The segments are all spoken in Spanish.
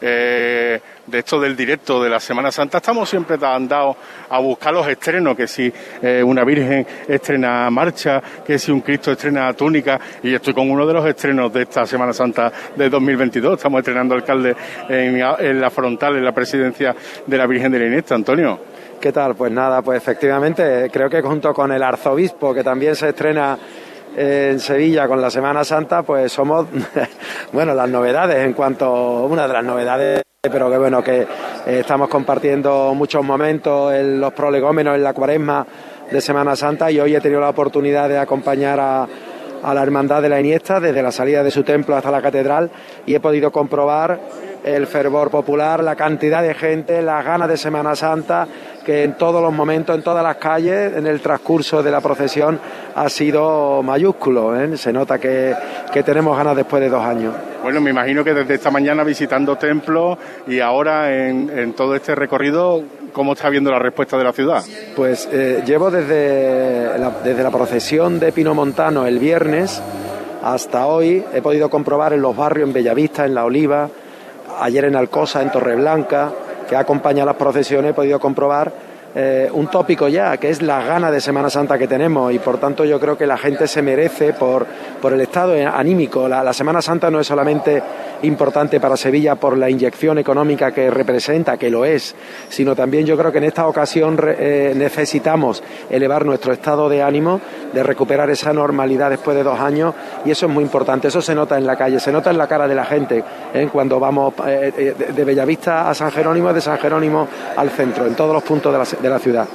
eh, de esto del directo de la Semana Santa, estamos siempre andados a buscar los estrenos, que si eh, una Virgen estrena marcha, que si un Cristo estrena túnica, y estoy con uno de los estrenos de esta Semana Santa de 2022. Estamos estrenando alcalde en, la frontal, en la presidencia de la Virgen de la Iniesta, Antonio. ¿Qué tal? Pues nada, pues efectivamente, creo que junto con el arzobispo, que también se estrena en Sevilla con la Semana Santa, pues somos, bueno, las novedades en cuanto, una de las novedades, pero que bueno, que eh, estamos compartiendo muchos momentos en los prolegómenos en la cuaresma de Semana Santa y hoy he tenido la oportunidad de acompañar a, a la Hermandad de la Iniesta desde la salida de su templo hasta la catedral y he podido comprobar el fervor popular, la cantidad de gente, las ganas de Semana Santa, que en todos los momentos, en todas las calles, en el transcurso de la procesión, ha sido mayúsculo. ¿eh? Se nota que, que tenemos ganas después de dos años. Bueno, me imagino que desde esta mañana visitando templos y ahora en, en todo este recorrido, ¿cómo está viendo la respuesta de la ciudad? Pues eh, llevo desde la, desde la procesión de Pino Montano el viernes hasta hoy, he podido comprobar en los barrios, en Bellavista, en La Oliva, ayer en Alcosa, en Torreblanca, que acompaña las procesiones, he podido comprobar eh, un tópico ya, que es la gana de Semana Santa que tenemos y por tanto yo creo que la gente se merece por, por el estado anímico. La, Semana Santa no es solamente importante para Sevilla por la inyección económica que representa, que lo es, sino también yo creo que en esta ocasión eh, necesitamos elevar nuestro estado de ánimo, de recuperar esa normalidad después de dos años y eso es muy importante, eso se nota en la calle, se nota en la cara de la gente ¿eh? cuando vamos eh, de Bellavista a San Jerónimo, de San Jerónimo al centro, en todos los puntos de la, de la ciudad.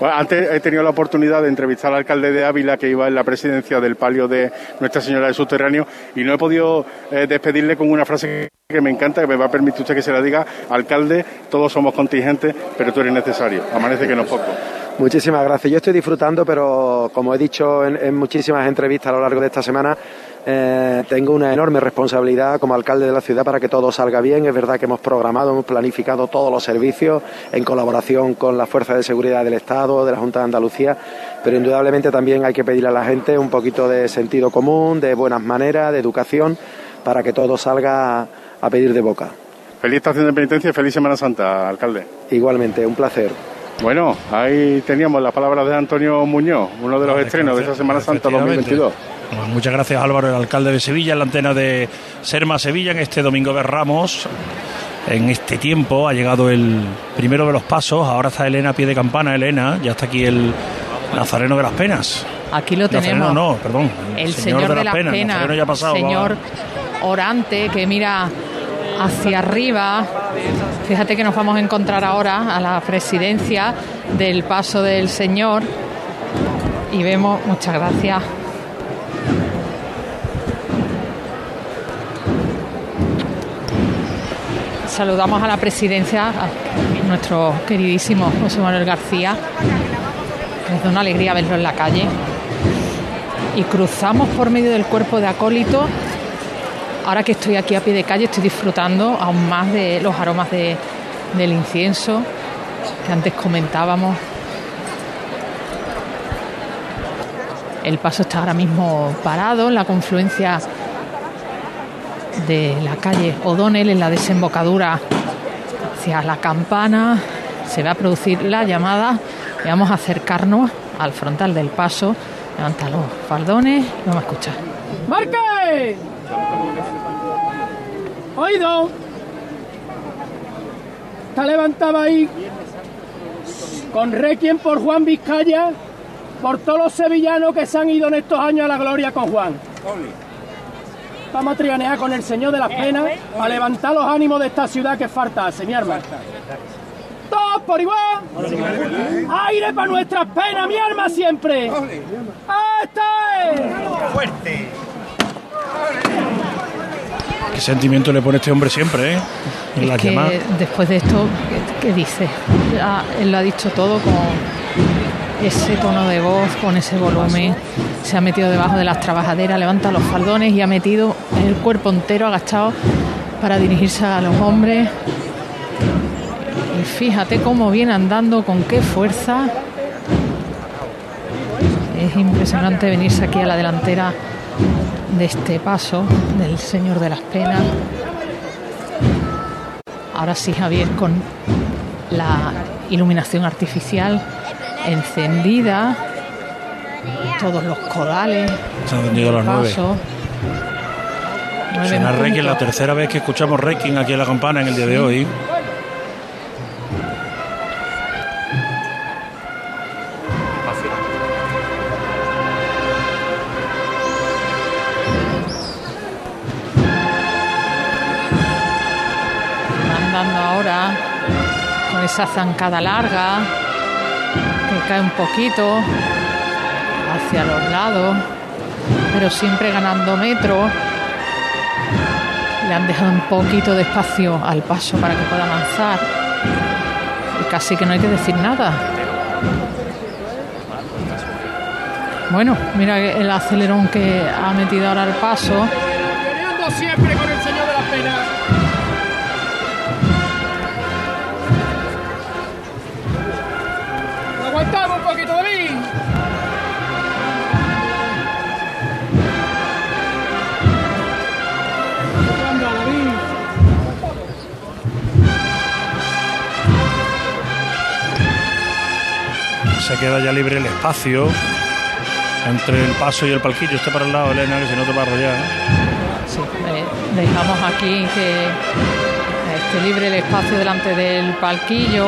Bueno, antes he tenido la oportunidad de entrevistar al alcalde de Ávila que iba en la presidencia del palio de Nuestra Señora del Subterráneo y no he podido eh, despedirle con una frase que me encanta, que me va a permitir usted que se la diga. Alcalde, todos somos contingentes, pero tú eres necesario. Amanece que no poco. Muchísimas gracias. Yo estoy disfrutando, pero como he dicho en, en muchísimas entrevistas a lo largo de esta semana, eh, tengo una enorme responsabilidad como alcalde de la ciudad para que todo salga bien. Es verdad que hemos programado, hemos planificado todos los servicios en colaboración con las fuerzas de seguridad del Estado, de la Junta de Andalucía, pero indudablemente también hay que pedirle a la gente un poquito de sentido común, de buenas maneras, de educación, para que todo salga a pedir de boca. Feliz estación de penitencia y feliz Semana Santa, alcalde. Igualmente, un placer. Bueno, ahí teníamos las palabras de Antonio Muñoz, uno de los estrenos de esta Semana Santa 2022. Bueno, muchas gracias Álvaro, el alcalde de Sevilla, en la antena de Serma Sevilla, en este domingo de Ramos. En este tiempo ha llegado el primero de los pasos, ahora está Elena a pie de campana, Elena, ya está aquí el Nazareno de las Penas. Aquí lo Nazareno tenemos. no, perdón. El Señor, de, las Penas. Nazareno ya ha pasado. Señor orante que mira hacia arriba. Fíjate que nos vamos a encontrar ahora a la presidencia del paso del Señor y vemos, muchas gracias. Saludamos a la presidencia, a nuestro queridísimo José Manuel García. Es una alegría verlo en la calle. Y cruzamos por medio del cuerpo de acólito ahora que estoy aquí a pie de calle estoy disfrutando aún más de los aromas de, del incienso que antes comentábamos. El paso está ahora mismo parado en la confluencia de la calle O'Donnell en la desembocadura hacia la campana. Se va a producir la llamada y vamos a acercarnos al frontal del paso. Levanta los faldones y vamos a escuchar. ¡Marque! Oído. Está levantado ahí con requiem por Juan Vizcaya, por todos los sevillanos que se han ido en estos años a la gloria con Juan. Vamos a trianear con el Señor de las Penas a levantar los ánimos de esta ciudad que falta hace, mi hermano. Todos por igual. Aire para nuestras penas, mi alma siempre. ¡Esta es! Fuerte. Qué sentimiento le pone este hombre siempre, ¿eh? En la Es que llamada. después de esto, ¿qué, qué dice? Ya él lo ha dicho todo con ese tono de voz, con ese volumen. Se ha metido debajo de las trabajaderas, levanta los faldones y ha metido el cuerpo entero agachado para dirigirse a los hombres. Y fíjate cómo viene andando, con qué fuerza. Es impresionante venirse aquí a la delantera de este paso del Señor de las Penas. Ahora sí, Javier, con la iluminación artificial encendida, todos los codales. Se han las nueve. Suena en Requiem, la tercera vez que escuchamos Requiem aquí en la campana en el día de hoy. Van dando ahora con esa zancada larga cae un poquito hacia los lados, pero siempre ganando metro. Le han dejado un poquito de espacio al paso para que pueda avanzar. Y casi que no hay que decir nada. Bueno, mira el acelerón que ha metido ahora el paso. Se queda ya libre el espacio entre el paso y el palquillo. Este para el lado, Elena, que si no te va a arrollar. Sí, eh, dejamos aquí que esté libre el espacio delante del palquillo.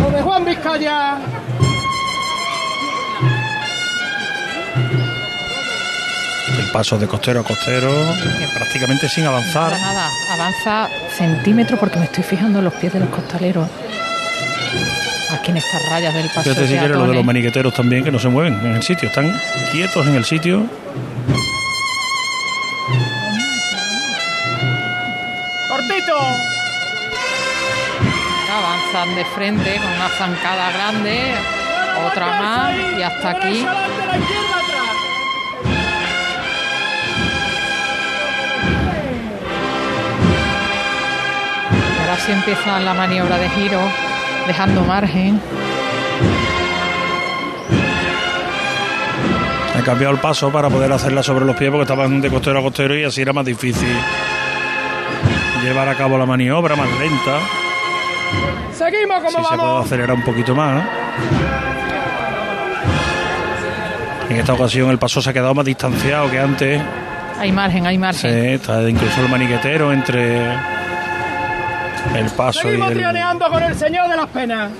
Lo de Juan Vizcaya. El paso de costero a costero, prácticamente sin avanzar. Nada, nada, avanza centímetro porque me estoy fijando en los pies de los costaleros. Aquí en estas rayas del paso Fíjate si quieres lo de los maniqueteros también, que no se mueven en el sitio, están quietos en el sitio. Cortito. Avanzan de frente con una zancada grande, otra más y hasta aquí. Sí empieza la maniobra de giro, dejando margen. He cambiado el paso para poder hacerla sobre los pies porque estaban de costero a costero y así era más difícil llevar a cabo la maniobra más lenta. Seguimos como Si se puede vamos. acelerar un poquito más. En esta ocasión el paso se ha quedado más distanciado que antes. Hay margen, hay Sí, margen. está incluso el maniquetero entre el paso y el trianeando con el Señor de las Penas.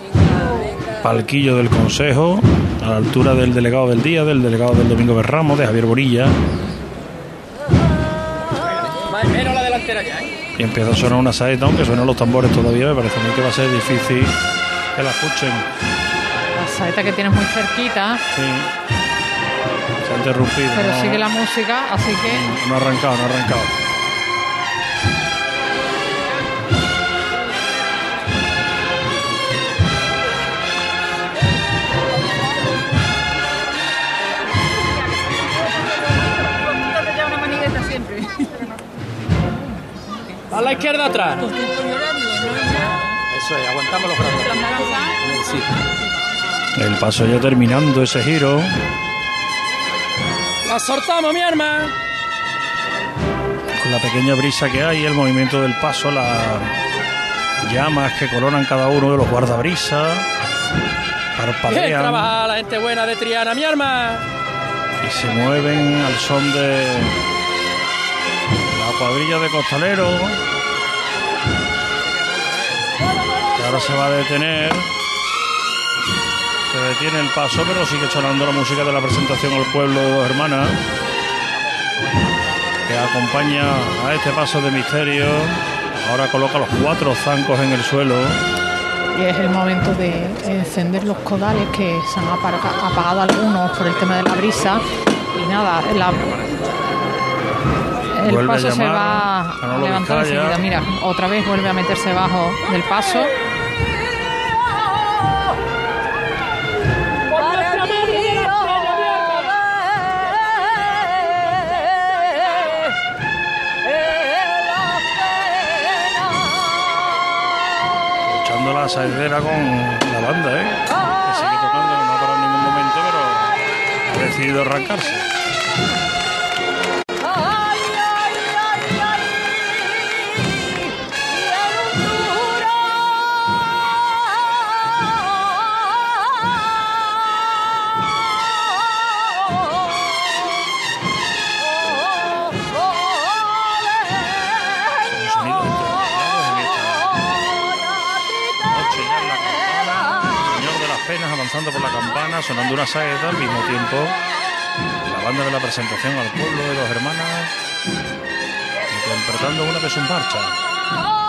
palquillo del Consejo, a la altura del delegado del día, del delegado del Domingo de Ramos, de Javier Borilla. Menos la delantera ya, ¿eh? Y empieza a sonar una saeta, aunque suenan los tambores todavía, me parece a mí que va a ser difícil que la escuchen. La saeta que tienes muy cerquita, Sí. Se ha interrumpido. pero no, sigue la música, así que no ha arrancado, no ha arrancado. A la izquierda atrás. Eso es, aguantamos los brazos. El paso ya terminando ese giro. La soltamos, mi arma. con la pequeña brisa que hay, el movimiento del paso, las llamas que coronan cada uno de los guardabrisas, Bien parpadean trabajada la gente buena de Triana, mi arma. y se mueven al son de la cuadrilla de costaleros. Que ahora se va a detener. Se detiene el paso, pero sigue sonando la música de la presentación al pueblo hermanas. Que acompaña a este paso de misterio. Ahora coloca los cuatro zancos en el suelo. y es el momento de encender los codales que se han apaga- apagado algunos por el tema de la brisa. Y nada, la- el paso se va Manolo levantar Vizcaya. enseguida. Mira, otra vez vuelve a meterse bajo del paso. Escuchando la saidera con la banda, ¿eh? Que sigue tocando, que no ha parado en ningún momento, pero ha decidido arrancarse. Avanzando por la campana, sonando una saeta al mismo tiempo. La banda de la presentación al pueblo de dos hermanas, interpretando una de sus marchas.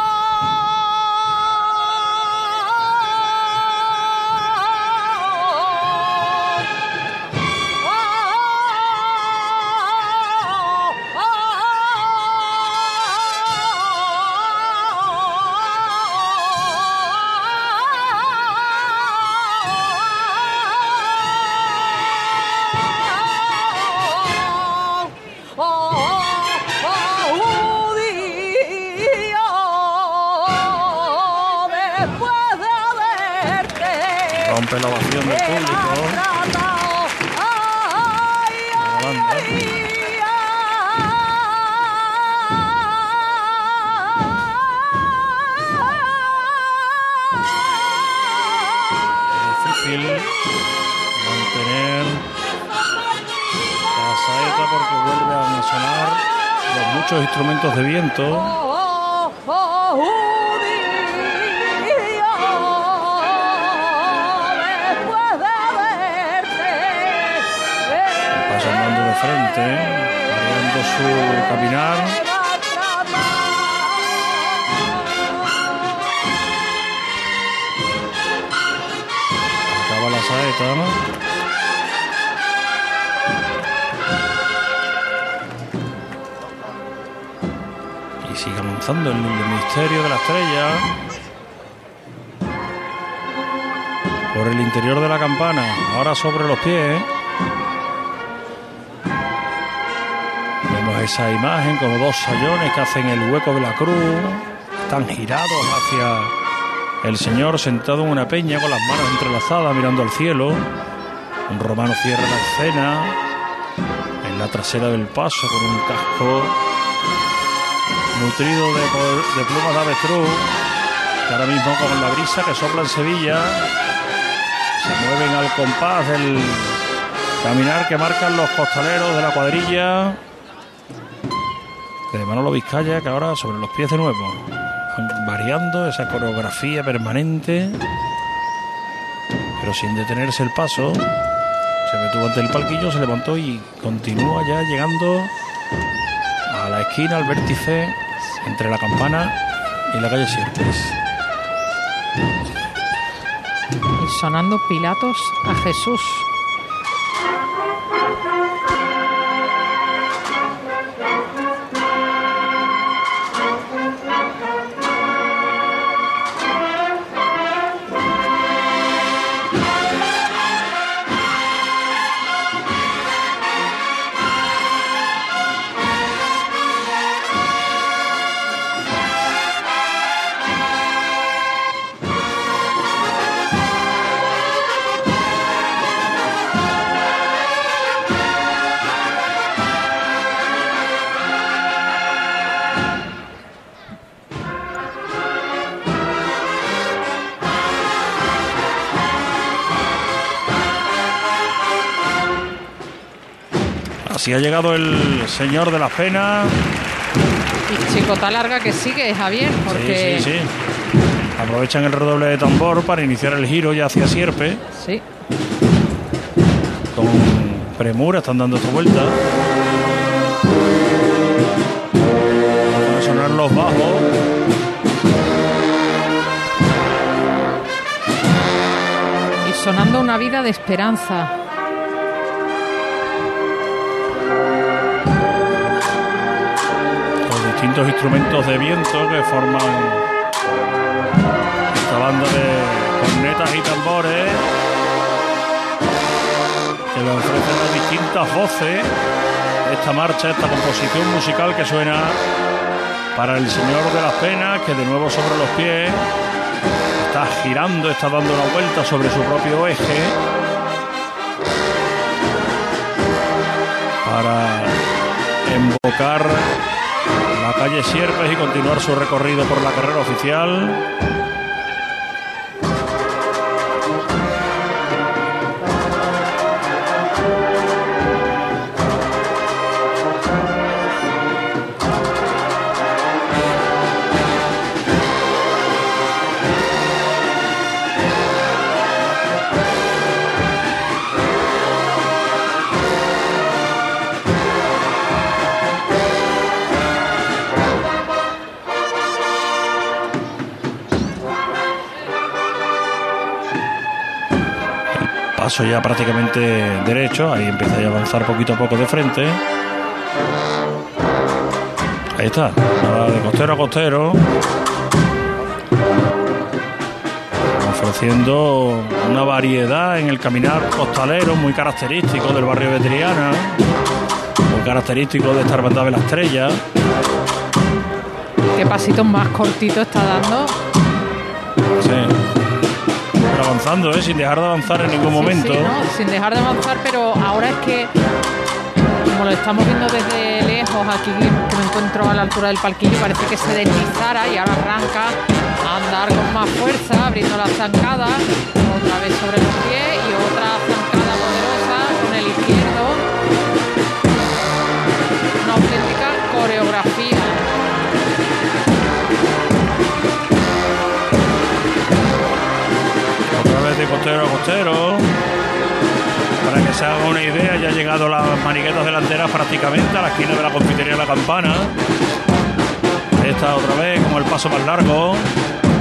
Muchos instrumentos de viento. De frente, variando su caminar. Acaba la saeta, ¿no? Sigue avanzando el, misterio de la estrella. Por el interior de la campana, ahora sobre los pies. Vemos esa imagen como dos sayones que hacen el hueco de la cruz. Están girados hacia el Señor sentado en una peña con las manos entrelazadas mirando al cielo. Un romano cierra la escena en la trasera del paso con un casco nutrido de, de plumas de avestruz. Que ahora mismo con la brisa que sopla en Sevilla se mueven al compás del caminar que marcan los costaleros de la cuadrilla de Manolo Vizcaya que ahora sobre los pies de nuevo variando esa coreografía permanente pero sin detenerse el paso se detuvo ante el palquillo se levantó y continúa ya llegando esquina al vértice entre la campana y la calle Sierpes Y sonando Pilatos a Jesús. Así ha llegado el señor de las penas. Y chicota larga que sigue, Javier, porque Sí, sí, sí. Aprovechan el redoble de tambor para iniciar el giro ya hacia Sierpe. sí. Con premura están dando su vuelta. Van a sonar los bajos. Y sonando una vida de esperanza. Distintos instrumentos de viento que forman esta banda de cornetas y tambores que le ofrecen las distintas voces esta marcha, esta composición musical que suena para el Señor de las Penas, que de nuevo sobre los pies está girando, está dando la vuelta sobre su propio eje para embocar la calle Sierpes y continuar su recorrido por la carrera oficial. Paso ya prácticamente derecho, ahí empieza a avanzar poquito a poco de frente. Ahí está, de costero a costero. Ofreciendo una variedad en el caminar costalero muy característico del barrio de Triana, muy característico de esta hermandad de la estrella. Qué pasitos más cortitos está dando. Sí. Avanzando, ¿eh? sin dejar de avanzar en ningún momento. sin dejar de avanzar, pero ahora es que como lo estamos viendo desde lejos, aquí que me encuentro a la altura del palquillo, parece que se deslizara y ahora arranca a andar con más fuerza, abriendo la zancada, otra vez sobre los pies y otra zancada costero a costero. Para que se haga una idea, ya han llegado las maniquetas delanteras prácticamente a la esquina de la confitería de la campana. Esta otra vez como el paso más largo,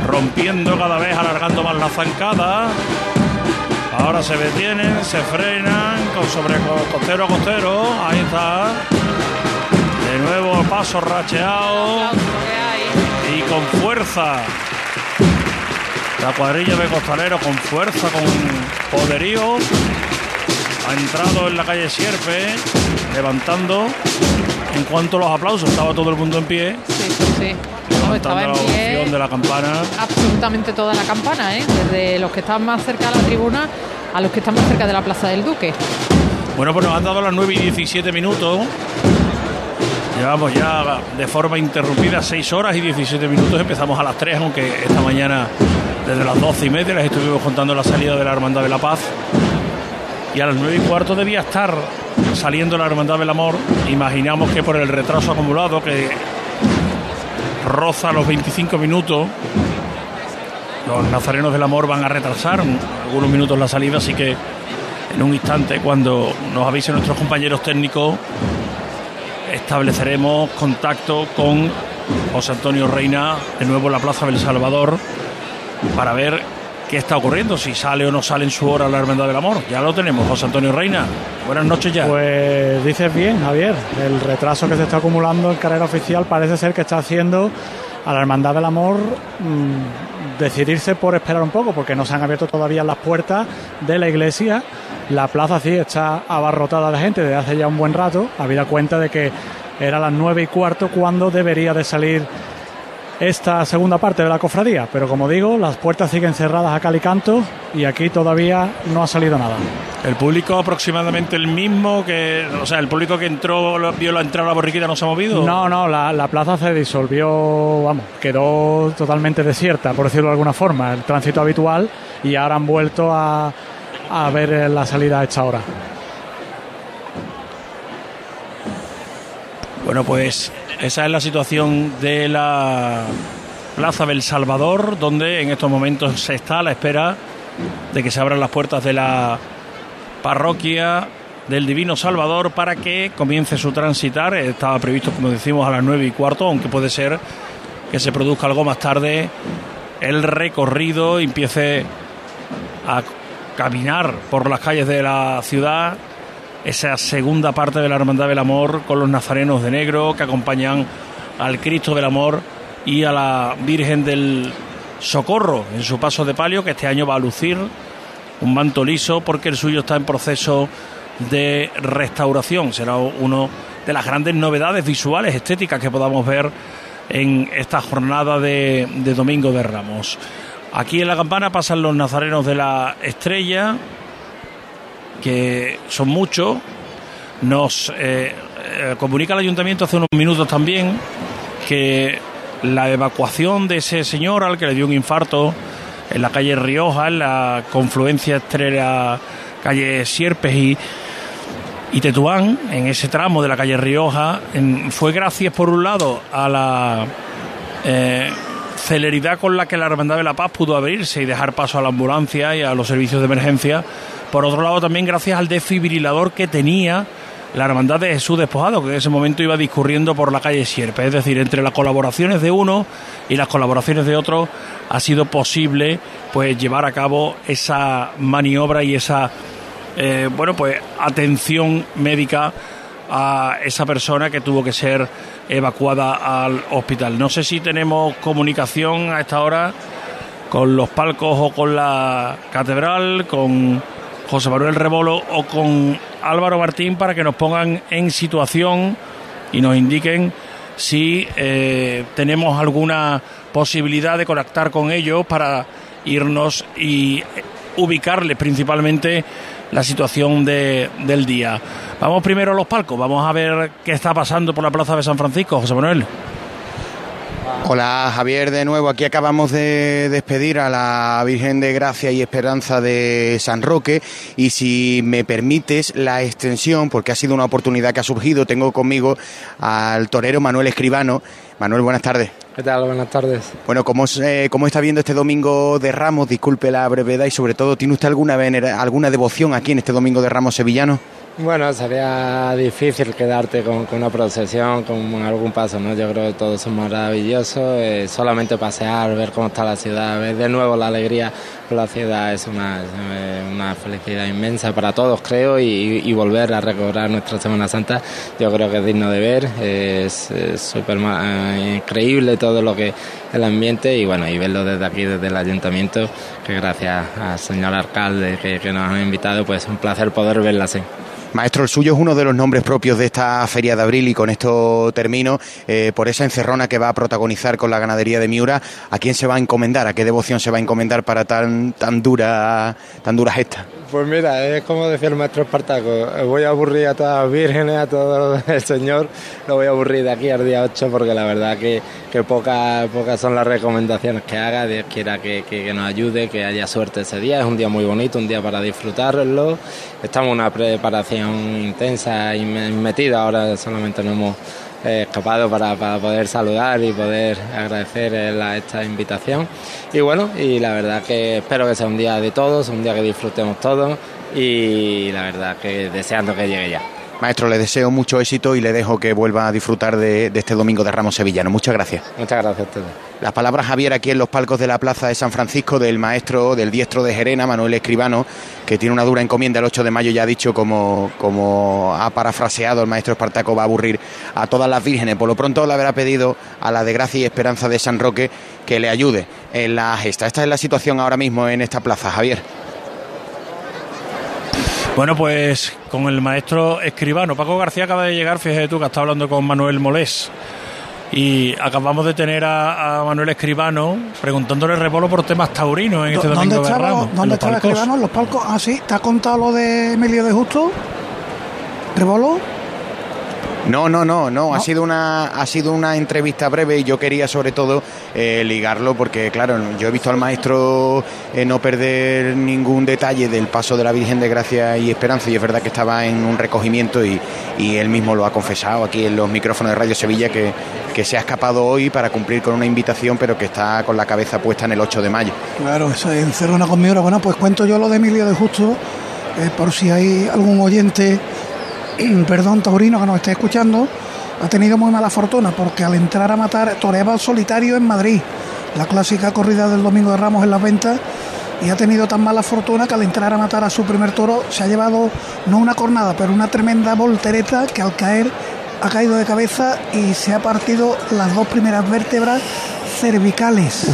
rompiendo cada vez, alargando más la zancada. Ahora se detienen, se frenan con sobre costero a costero. Ahí está. De nuevo paso racheado. Y con fuerza. La cuadrilla de costalero con fuerza, con poderío ha entrado en la calle Sierpe, levantando. En cuanto a los aplausos, estaba todo el mundo en pie. Sí, sí, sí. estaba en pie. de la campana. Absolutamente toda la campana, ¿eh? Desde los que están más cerca de la tribuna a los que están más cerca de la Plaza del Duque. Bueno, pues nos han dado las 9 y 17 minutos. Llevamos ya de forma interrumpida 6 horas y 17 minutos. Empezamos a las 3, aunque esta mañana desde las 12 y media les estuvimos contando la salida de la Hermandad de la Paz y a las nueve y cuarto debía estar saliendo la Hermandad del Amor. Imaginamos que por el retraso acumulado que roza los 25 minutos, los nazarenos del amor van a retrasar algunos minutos la salida, así que en un instante, cuando nos avisen nuestros compañeros técnicos, estableceremos contacto con José Antonio Reina, de nuevo en la Plaza del Salvador, para ver qué está ocurriendo, si sale o no sale en su hora la Hermandad del Amor. Ya lo tenemos, José Antonio Reina. Buenas noches ya. Pues dices bien, Javier. El retraso que se está acumulando en carrera oficial parece ser que está haciendo a la Hermandad del Amor mm, decidirse por esperar un poco, porque no se han abierto todavía las puertas de la iglesia. La plaza sí está abarrotada de gente desde hace ya un buen rato, habida cuenta de que era las nueve y cuarto cuando debería de salir esta segunda parte de la cofradía, pero como digo, las puertas siguen cerradas a cal y canto y aquí todavía no ha salido nada. El público aproximadamente el mismo que, o sea, el público que entró, vio la entrada la borriquita no se ha movido. No, no, la, plaza se disolvió, vamos, quedó totalmente desierta, por decirlo de alguna forma, el tránsito habitual y ahora han vuelto a, a ver la salida a esta hora. Bueno, pues esa es la situación de la Plaza del Salvador, donde en estos momentos se está a la espera de que se abran las puertas de la parroquia del Divino Salvador para que comience su transitar. Estaba previsto, como decimos, a las nueve y cuarto, aunque puede ser que se produzca algo más tarde el recorrido empiece a caminar por las calles de la ciudad esa segunda parte de la Hermandad del Amor con los nazarenos de negro que acompañan al Cristo del Amor y a la Virgen del Socorro en su paso de palio, que este año va a lucir un manto liso porque el suyo está en proceso de restauración. Será una de las grandes novedades visuales, estéticas que podamos ver en esta jornada de, de Domingo de Ramos. Aquí en la campana pasan los nazarenos de la Estrella, que son muchos. Nos eh, eh, comunica el ayuntamiento hace unos minutos también que la evacuación de ese señor al que le dio un infarto en la calle Rioja, en la confluencia entre la calle Sierpes y, y Tetuán, en ese tramo de la calle Rioja, fue gracias por un lado a la eh, celeridad con la que la Hermandad de la Paz pudo abrirse y dejar paso a la ambulancia y a los servicios de emergencia por otro lado, también gracias al desfibrilador que tenía la Hermandad de Jesús Despojado, que en ese momento iba discurriendo por la calle Sierpe. Es decir, entre las colaboraciones de uno y las colaboraciones de otro ha sido posible pues llevar a cabo esa maniobra y esa eh, bueno, pues atención médica a esa persona que tuvo que ser evacuada al hospital. No sé si tenemos comunicación a esta hora con los palcos o con la catedral, con José Manuel Rebolo o con Álvaro Martín para que nos pongan en situación y nos indiquen si eh, tenemos alguna posibilidad de conectar con ellos para irnos y ubicarles principalmente la situación de, del día. Vamos primero a los palcos, vamos a ver qué está pasando por la Plaza de San Francisco, José Manuel. Hola Javier, de nuevo aquí acabamos de despedir a la Virgen de Gracia y Esperanza de San Roque y si me permites la extensión, porque ha sido una oportunidad que ha surgido, tengo conmigo al torero Manuel Escribano. Manuel, buenas tardes. ¿Qué tal? Buenas tardes. Bueno, ¿cómo, eh, ¿cómo está viendo este domingo de Ramos? Disculpe la brevedad y sobre todo, ¿tiene usted alguna, alguna devoción aquí en este domingo de Ramos sevillano? Bueno, sería difícil quedarte con, una procesión, con algún paso, ¿no? Yo creo que todo es maravilloso, eh, solamente pasear, ver cómo está la ciudad, ver de nuevo la alegría por la ciudad es una, una felicidad inmensa para todos, creo, y, volver a recobrar nuestra Semana Santa, yo creo que es digno de ver, es súper eh, increíble todo lo que el ambiente y bueno, y verlo desde aquí, desde el ayuntamiento, que gracias al señor alcalde que, que nos ha invitado, pues es un placer poder verla así. Maestro, el suyo es uno de los nombres propios de esta feria de abril y con esto termino. Eh, por esa encerrona que va a protagonizar con la ganadería de Miura, ¿a quién se va a encomendar? ¿A qué devoción se va a encomendar para tan, tan, dura, tan dura gesta? Pues mira, es como decía el maestro Espartaco, voy a aburrir a todas las vírgenes, a todo el Señor, lo voy a aburrir de aquí al día 8 porque la verdad que, que pocas, pocas son las recomendaciones que haga, Dios quiera que, que, nos ayude, que haya suerte ese día, es un día muy bonito, un día para disfrutarlo, estamos en una preparación intensa y metida, ahora solamente nos hemos eh, escapado para, para, poder saludar y poder agradecer esta invitación. Y bueno, y la verdad que espero que sea un día de todos, un día que disfrutemos todos y la verdad que deseando que llegue ya. Maestro, le deseo mucho éxito y le dejo que vuelva a disfrutar de, este domingo de Ramos Sevillano. Muchas gracias. Muchas gracias a ustedes. Las palabras, Javier, aquí en los palcos de la Plaza de San Francisco del maestro, del diestro de Jerena, Manuel Escribano, que tiene una dura encomienda el 8 de mayo, ya ha dicho, como, como ha parafraseado el maestro Espartaco, va a aburrir a todas las vírgenes. Por lo pronto le habrá pedido a la de Gracia y Esperanza de San Roque que le ayude en la gesta. Esta es la situación ahora mismo en esta plaza, Javier. Bueno, pues con el maestro escribano. Paco García acaba de llegar, fíjate tú que está hablando con Manuel Molés. Y acabamos de tener a, Manuel Escribano preguntándole rebolo por temas taurinos en este domingo ¿Dónde estaba, ¿Dónde estaba Escribano? En los palcos. Ah, sí. ¿Te ha contado lo de Emilio de Justo? ¿Rebolo? No, no, no, no, ha sido una ha sido una entrevista breve y yo quería sobre todo eh, ligarlo porque claro, yo he visto al maestro eh, no perder ningún detalle del paso de la Virgen de Gracia y Esperanza y es verdad que estaba en un recogimiento y, y él mismo lo ha confesado aquí en los micrófonos de Radio Sevilla que, que se ha escapado hoy para cumplir con una invitación pero que está con la cabeza puesta en el 8 de mayo. Claro, eso es una conmigo. Bueno, pues cuento yo lo de Emilio de Justo eh, por si hay algún oyente perdón, taurino que nos esté escuchando, ha tenido muy mala fortuna porque al entrar a matar toreaba solitario en Madrid, la clásica corrida del Domingo de Ramos en las ventas, y ha tenido tan mala fortuna que al entrar a matar a su primer toro se ha llevado no una cornada, pero una tremenda voltereta que al caer ha caído de cabeza y se ha partido las dos primeras vértebras cervicales.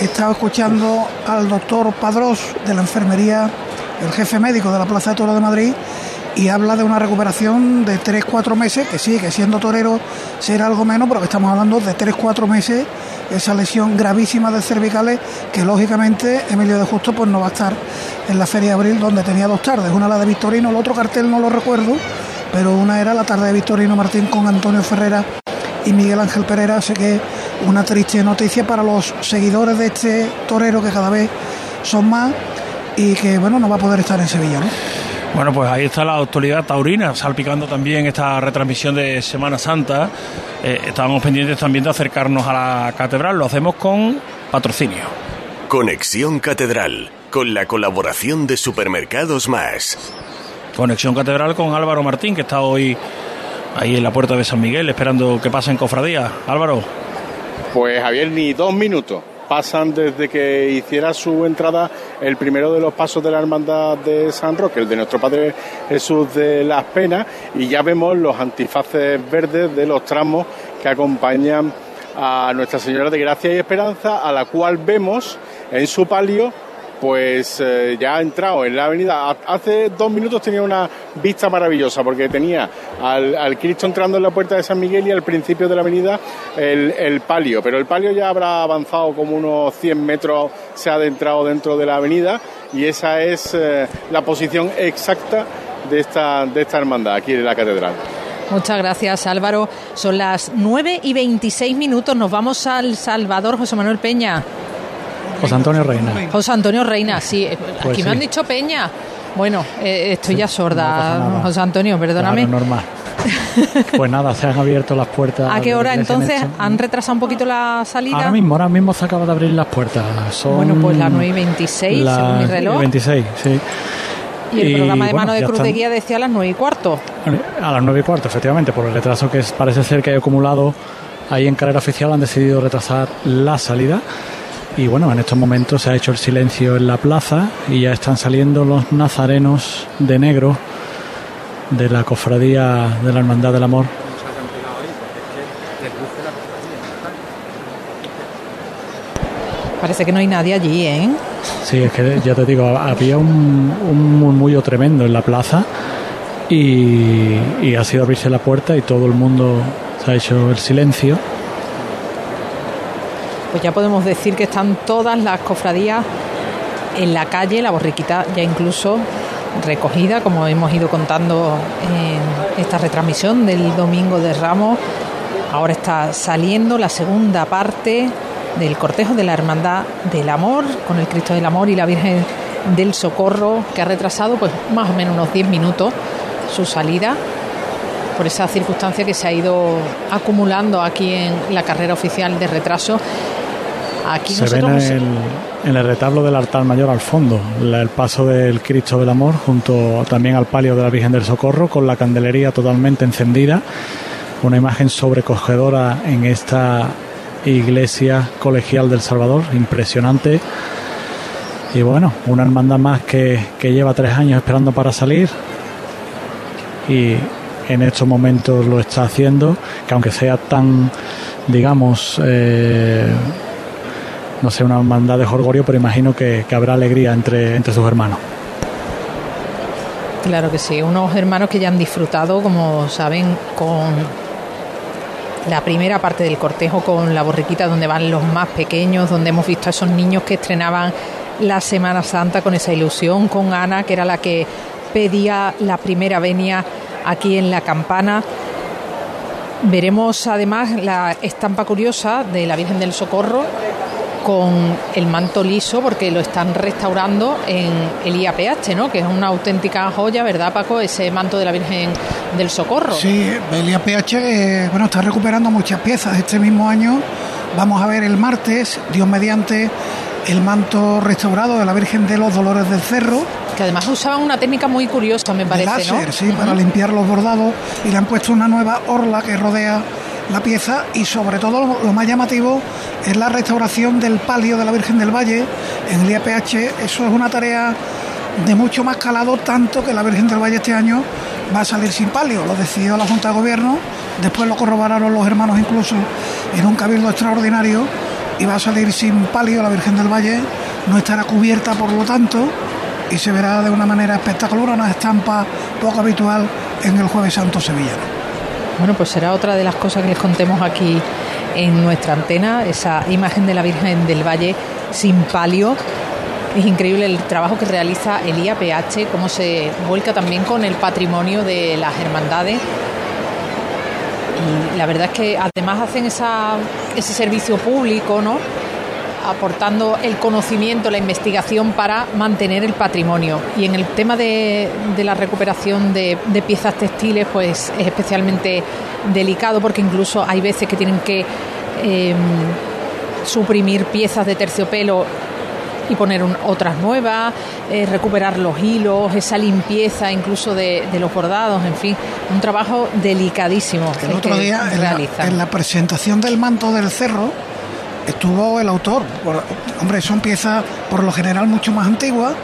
He estado escuchando al doctor Padrós de la enfermería, el jefe médico de la Plaza de Toro de Madrid, y habla de una recuperación de 3-4 meses, que sí, que siendo torero será algo menos, pero que estamos hablando de 3-4 meses, esa lesión gravísima de cervicales, que lógicamente Emilio de Justo pues no va a estar en la Feria de Abril, donde tenía dos tardes, una la de Victorino, el otro cartel no lo recuerdo, pero una era la tarde de Victorino Martín con Antonio Ferrera y Miguel Ángel Pereira, así que una triste noticia para los seguidores de este torero que cada vez son más y que bueno no va a poder estar en Sevilla, ¿no? Bueno, pues ahí está la autoridad taurina, salpicando también esta retransmisión de Semana Santa. Eh, estábamos pendientes también de acercarnos a la catedral, lo hacemos con patrocinio. Conexión Catedral, con la colaboración de Supermercados Más. Conexión Catedral con Álvaro Martín, que está hoy ahí en la puerta de San Miguel, esperando que pasen cofradías. Álvaro. Pues Javier, ni dos minutos pasan desde que hiciera su entrada el primero de los pasos de la Hermandad de San Roque, el de nuestro Padre Jesús de las Penas, y ya vemos los antifaces verdes de los tramos que acompañan a Nuestra Señora de Gracia y Esperanza, a la cual vemos en su palio pues eh, ya ha entrado en la avenida. Hace dos minutos tenía una vista maravillosa porque tenía al, Cristo entrando en la puerta de San Miguel y al principio de la avenida el, palio. Pero el palio ya habrá avanzado como unos 100 metros, se ha adentrado dentro de la avenida y esa es eh, la posición exacta de esta, de esta hermandad aquí en la catedral. Muchas gracias Álvaro. Son las 9 y 26 minutos. Nos vamos al Salvador, José Manuel Peña. José Antonio Reina. José Antonio Reina, sí. Pues Aquí me han dicho Peña. Bueno, eh, estoy ya sorda, José Antonio, perdóname. normal. pues nada, se han abierto las puertas. ¿A qué hora entonces? ¿Han retrasado un poquito la salida? Ahora mismo, ahora mismo se acaba de abrir las puertas. bueno, pues las 9 y 26, según mi reloj. 26, sí. Y el programa de mano de Cruz de Guía decía a las 9 y cuarto. A las 9 y cuarto, efectivamente, por el retraso que parece ser que hay acumulado ahí en carrera oficial, han decidido retrasar la salida. Y bueno, en estos momentos se ha hecho el silencio en la plaza y ya están saliendo los nazarenos de negro de la cofradía de la Hermandad del Amor. Parece que no hay nadie allí, ¿eh? Sí, es que ya te digo, había un, un murmullo tremendo en la plaza y, y ha sido abrirse la puerta y todo el mundo se ha hecho el silencio pues ya podemos decir que están todas las cofradías en la calle, la borriquita ya incluso recogida, como hemos ido contando en esta retransmisión del Domingo de Ramos. Ahora está saliendo la segunda parte del cortejo de la Hermandad del Amor, con el Cristo del Amor y la Virgen del Socorro, que ha retrasado pues más o menos unos 10 minutos su salida por esa circunstancia que se ha ido acumulando aquí en la carrera oficial de retraso se ven en el, retablo del altar mayor al fondo el paso del Cristo del Amor junto también al palio de la Virgen del Socorro con la candelería totalmente encendida. Una imagen sobrecogedora en esta iglesia colegial del Salvador, impresionante. Y bueno, una hermandad más que, que lleva tres años esperando para salir y en estos momentos lo está haciendo, que aunque sea tan, digamos, eh, no sé, una hermandad de Jorgorio, pero imagino que, habrá alegría entre, entre sus hermanos. Claro que sí, unos hermanos que ya han disfrutado, como saben, con la primera parte del cortejo, con la borriquita donde van los más pequeños, donde hemos visto a esos niños que estrenaban la Semana Santa con esa ilusión, con Ana, que era la que pedía la primera venia aquí en la campana. Veremos además la estampa curiosa de la Virgen del Socorro con el manto liso porque lo están restaurando en el IAPH, ¿no? que es una auténtica joya, ¿verdad, Paco? Ese manto de la Virgen del Socorro. Sí, el IAPH eh, bueno, está recuperando muchas piezas. Este mismo año vamos a ver el martes, Dios mediante, el manto restaurado de la Virgen de los Dolores del Cerro. Que además usaban una técnica muy curiosa, me parece. De sí, para limpiar los bordados y le han puesto una nueva orla que rodea la pieza y sobre todo lo, más llamativo es la restauración del palio de la Virgen del Valle en el IAPH. Eso es una tarea de mucho más calado, tanto que la Virgen del Valle este año va a salir sin palio. Lo decidió la Junta de Gobierno, después lo corroboraron los hermanos incluso en un cabildo extraordinario y va a salir sin palio la Virgen del Valle. No estará cubierta, por lo tanto, y se verá de una manera espectacular, una estampa poco habitual en el Jueves Santo Sevillano. Bueno, pues será otra de las cosas que les contemos aquí en nuestra antena, esa imagen de la Virgen del Valle sin palio. Es increíble el trabajo que realiza el IAPH, cómo se vuelca también con el patrimonio de las hermandades. Y la verdad es que además hacen ese servicio público, ¿no? Aportando el conocimiento, la investigación para mantener el patrimonio. Y en el tema de, la recuperación de, piezas textiles, pues es especialmente delicado porque incluso hay veces que tienen que em, suprimir piezas de terciopelo y poner otras nuevas, eh, recuperar los hilos, esa limpieza incluso de, los bordados, en fin, un trabajo delicadísimo. El otro día, en la, presentación del manto del cerro, estuvo el autor. hombre, son piezas por lo general mucho más antiguas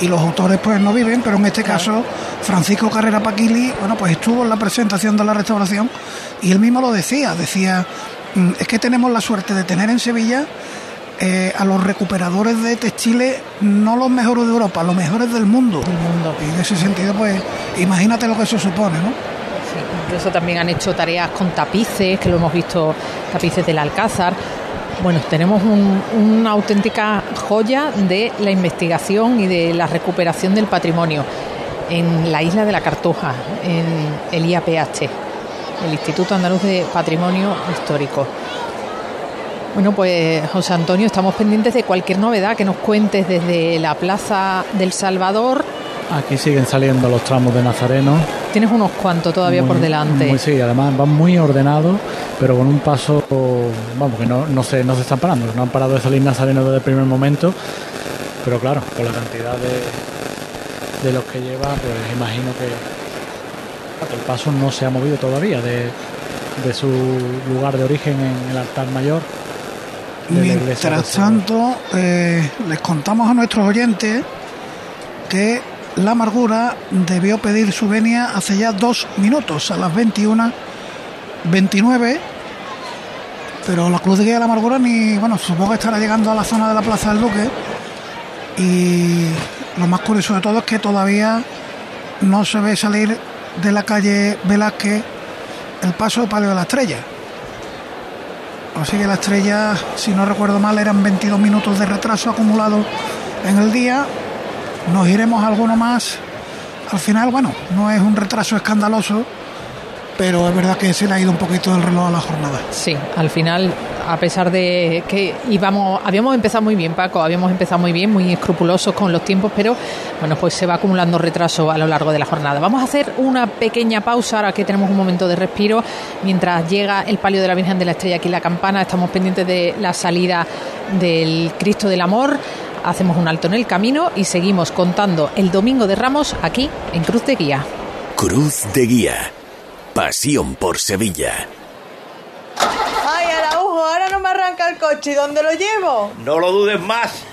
y los autores pues no viven, pero en este caso Francisco Carrera Paquili, bueno, pues estuvo en la presentación de la restauración y él mismo lo decía, decía, mm, es que tenemos la suerte de tener en Sevilla eh, a los recuperadores de textiles no los mejores de Europa, los mejores del mundo. mundo. Y en ese sentido, pues imagínate lo que eso supone, ¿no? Sí, incluso también han hecho tareas con tapices, que lo hemos visto, tapices del Alcázar. Bueno, tenemos una auténtica joya de la investigación y de la recuperación del patrimonio en la isla de la Cartuja, en el IAPH, el Instituto Andaluz de Patrimonio Histórico. Bueno, pues José Antonio, estamos pendientes de cualquier novedad que nos cuentes desde la Plaza del Salvador. Aquí siguen saliendo los tramos de Nazareno. Tienes unos cuantos todavía por delante. Muy, sí, además van muy ordenados, pero con un paso, vamos, que no, no, se, no se están parando, no han parado de salir Nazareno desde el primer momento, pero claro, con la cantidad de, de los que lleva, pues imagino que el paso no se ha movido todavía de, de su lugar de origen en el altar mayor Mientras tanto, eh, les contamos a nuestros oyentes que la amargura debió pedir su venia hace ya dos minutos, a las 21.29. Pero la Cruz de Guía de la Amargura ni, bueno, supongo que estará llegando a la zona de la Plaza del Duque. Y lo más curioso de todo es que todavía no se ve salir de la calle Velázquez el paso de Palio de la Estrella. Así que la estrella, si no recuerdo mal, eran 22 minutos de retraso acumulado en el día. Nos iremos alguno más. Al final, bueno, no es un retraso escandaloso, pero es verdad que se le ha ido un poquito el reloj a la jornada. Sí, al final a pesar de que íbamos, habíamos empezado muy bien, Paco, habíamos empezado muy bien, muy escrupulosos con los tiempos, pero bueno, pues se va acumulando retraso a lo largo de la jornada. Vamos a hacer una pequeña pausa, ahora que tenemos un momento de respiro, mientras llega el palio de la Virgen de la Estrella aquí en la campana, estamos pendientes de la salida del Cristo del Amor. Hacemos un alto en el camino y seguimos contando el Domingo de Ramos aquí en Cruz de Guía. Cruz de Guía. Pasión por Sevilla ahora no me arranca el coche. ¿Y dónde lo llevo? No lo dudes más.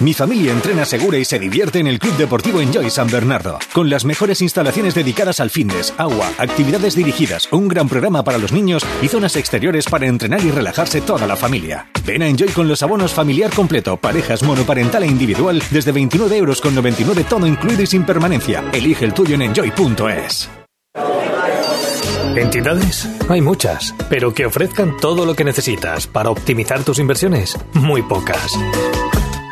Mi familia entrena segura y se divierte en el Club Deportivo Enjoy San Bernardo, con las mejores instalaciones dedicadas al fitness, agua, actividades dirigidas, un gran programa para los niños y zonas exteriores para entrenar y relajarse toda la familia. Ven a Enjoy con los abonos familiar completo, parejas monoparental e individual desde 29 euros con 99 todo incluido y sin permanencia. Elige el tuyo en enjoy.es. ¿Entidades? Hay muchas, pero que ofrezcan todo lo que necesitas para optimizar tus inversiones, muy pocas.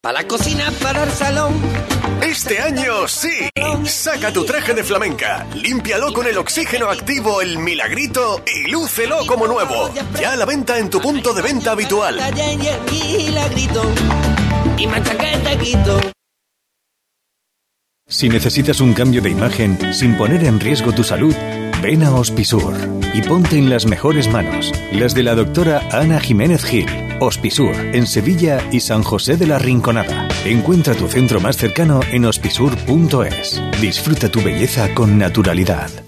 Para la cocina, para el salón. Este año sí. Saca tu traje de flamenca, límpialo con el oxígeno activo El Milagrito y lúcelo como nuevo. Ya a la venta en tu punto de venta habitual. Si necesitas un cambio de imagen sin poner en riesgo tu salud, ven a Hospisur y ponte en las mejores manos, las de la doctora Ana Jiménez Gil Hospisur, en Sevilla y San José de la Rinconada. Encuentra tu centro más cercano en hospisur.es. Disfruta tu belleza con naturalidad.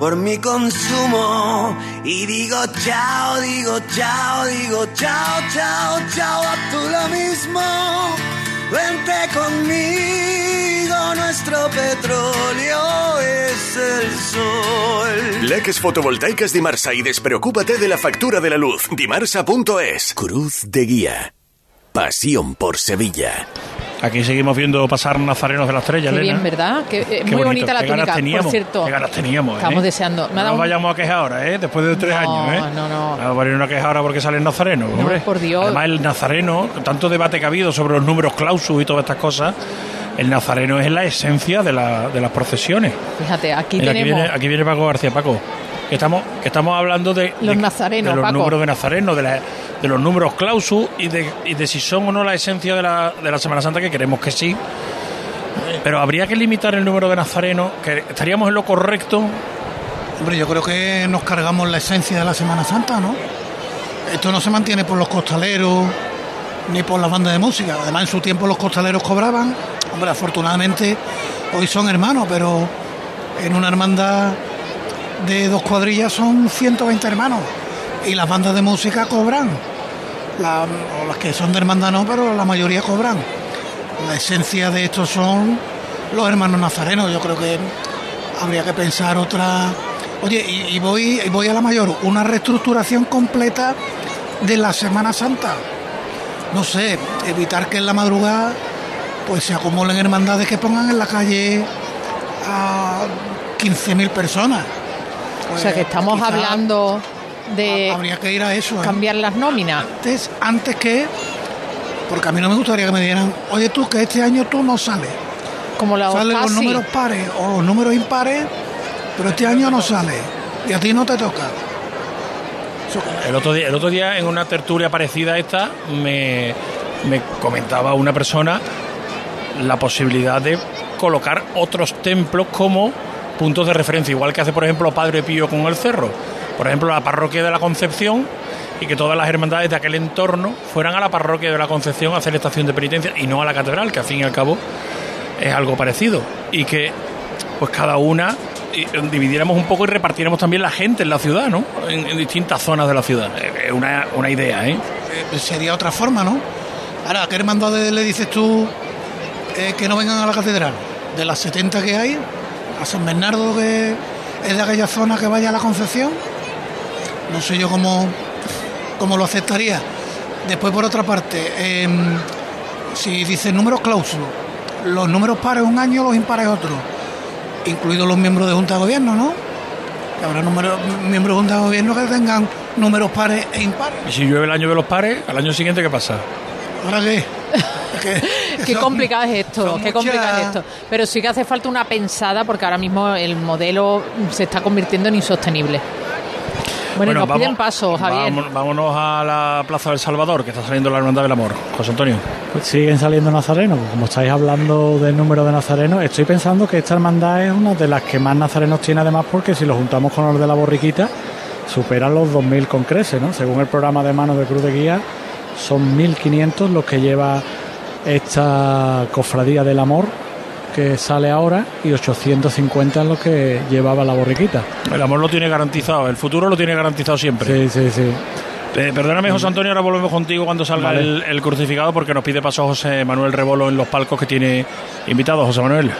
por mi consumo y digo chao, digo chao, digo chao, chao, chao, a tú lo mismo. Vente conmigo, nuestro petróleo es el sol. Leques fotovoltaicas Dimarsa y despreocúpate de la factura de la luz. Dimarsa.es. Cruz de guía. Pasión por Sevilla. Aquí seguimos viendo pasar nazarenos de la estrella, Qué Elena. bien, ¿verdad? Que, eh, Qué muy bonito, bonita la qué ganas túnica, teníamos, por cierto. Qué ganas teníamos, ¿eh? Estamos deseando. Me ha No dado nos un- vayamos a quejar ahora, ¿eh? Después de tres No, años, ¿eh? no, no. Vamos a poner una queja ahora porque sale el nazareno, hombre. por Dios. Además, el nazareno, tanto debate que ha habido sobre los números clausus y todas estas cosas, el nazareno es la esencia de, la- de las procesiones. Fíjate, aquí Mira, aquí, tenemos viene, aquí viene Paco García. Paco, que estamos, que estamos hablando de, los de- nazarenos, de los Paco. números de nazareno, de, la- de los números clausus y de, y de si son o no la esencia de la, de la Semana Santa, que queremos que sí. Pero habría que limitar el número de nazareno, que estaríamos en lo correcto. Hombre, yo creo que nos cargamos la esencia de la Semana Santa, ¿no? Esto no se mantiene por los costaleros ni por las bandas de música. Además, en su tiempo los costaleros cobraban. Hombre, afortunadamente hoy son hermanos, pero en una hermandad de dos cuadrillas son 120 hermanos. Y las bandas de música cobran. Las que son de hermandad no, pero la mayoría cobran. La esencia de estos son los hermanos nazarenos. Yo creo que habría que pensar otra. Oye, y, y voy, y voy a la mayor, una reestructuración completa de la Semana Santa. No sé, evitar que en la madrugada pues se acumulen hermandades que pongan en la calle a 15.000 personas. O sea que estamos hablando de habría que ir a eso. ¿eh? cambiar las nóminas. Antes, antes que, porque a mí no me gustaría que me dieran, oye tú que este año tú no sales. Como la Salen los números pares o los números impares, pero este año no sale. Y a ti no te toca. El otro día, el otro día en una tertulia parecida a esta, me, me comentaba una persona la posibilidad de colocar otros templos como puntos de referencia, igual que hace, por ejemplo, Padre Pío con el Cerro. Por ejemplo, la parroquia de la Concepción y que todas las hermandades de aquel entorno fueran a la parroquia de la Concepción a hacer estación de penitencia y no a la catedral, que al fin y al cabo es algo parecido. Y que pues cada una dividiéramos un poco y repartiéramos también la gente en la ciudad, ¿no? En, distintas zonas de la ciudad. Es una, una idea, ¿eh? Eh, sería otra forma, ¿no? Ahora, ¿a qué hermandades le dices tú eh, que no vengan a la catedral? De las 70 que hay, a San Bernardo, que es de aquella zona que vaya a la Concepción. No sé yo cómo, cómo lo aceptaría. Después, por otra parte, em, si dice números clausos, los números pares un año, los impares otro, incluidos los miembros de Junta de Gobierno, ¿no? Que habrá números, miembros de Junta de Gobierno que tengan números pares e impares. Y si llueve el año de los pares, al año siguiente, ¿qué pasa? ¿Ahora qué? Qué complicado es esto, qué complicado es esto. Pero sí que hace falta una pensada porque ahora mismo el modelo se está convirtiendo en insostenible. Bueno, y nos piden paso, Javier. vamos- vámonos a la Plaza del Salvador, que está saliendo la Hermandad del Amor. José Antonio. Pues siguen saliendo nazarenos. Pues Como estáis hablando del número de nazarenos, estoy pensando que esta hermandad es una de las que más nazarenos tiene, además, porque si lo juntamos con los de la borriquita, superan los 2.000 con crece, ¿no? Según el programa de manos de Cruz de Guía, son 1.500 los que lleva esta cofradía del amor que sale ahora y 850 es lo que llevaba la borriquita. El amor lo tiene garantizado, el futuro lo tiene garantizado siempre. Sí, sí, sí. Eh, perdóname, José Antonio, ahora volvemos contigo cuando salga Vale. el, el crucificado porque nos pide paso José Manuel Rebolo en los palcos que tiene invitados. José Manuel.